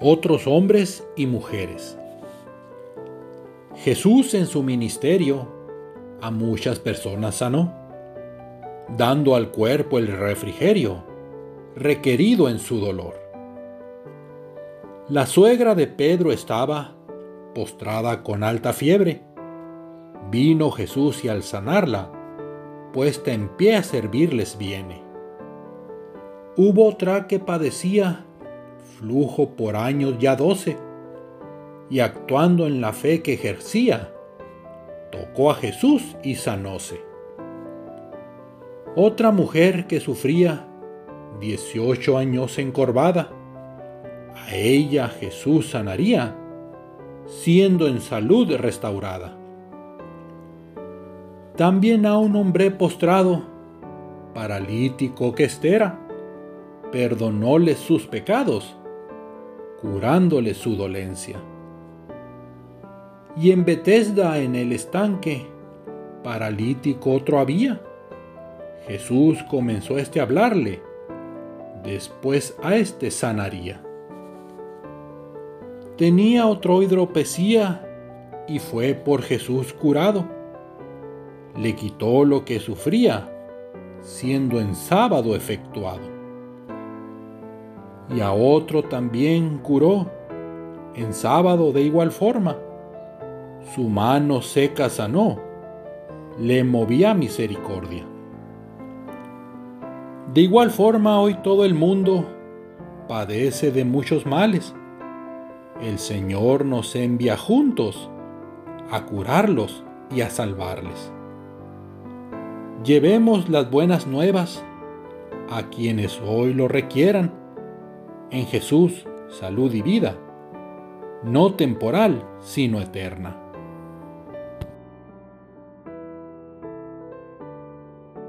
otros hombres y mujeres. Jesús en su ministerio a muchas personas sanó, dando al cuerpo el refrigerio requerido en su dolor. La suegra de Pedro estaba postrada con alta fiebre. Vino Jesús y al sanarla, puesta en pie a servirles viene. Hubo otra que padecía flujo por años ya doce, y actuando en la fe que ejercía, tocó a Jesús y sanóse. Otra mujer que sufría 18 años encorvada, a ella Jesús sanaría, siendo en salud restaurada. También a un hombre postrado, paralítico que estera, perdonóle sus pecados curándole su dolencia. Y en Betesda, en el estanque, paralítico otro había. Jesús comenzó este a hablarle, después a este sanaría. Tenía otro hidropesía y fue por Jesús curado. Le quitó lo que sufría, siendo en sábado efectuado y a otro también curó, en sábado de igual forma. Su mano seca sanó, le movía misericordia. De igual forma hoy todo el mundo padece de muchos males. El Señor nos envía juntos a curarlos y a salvarles. Llevemos las buenas nuevas a quienes hoy lo requieran en Jesús, salud y vida, no temporal, sino eterna.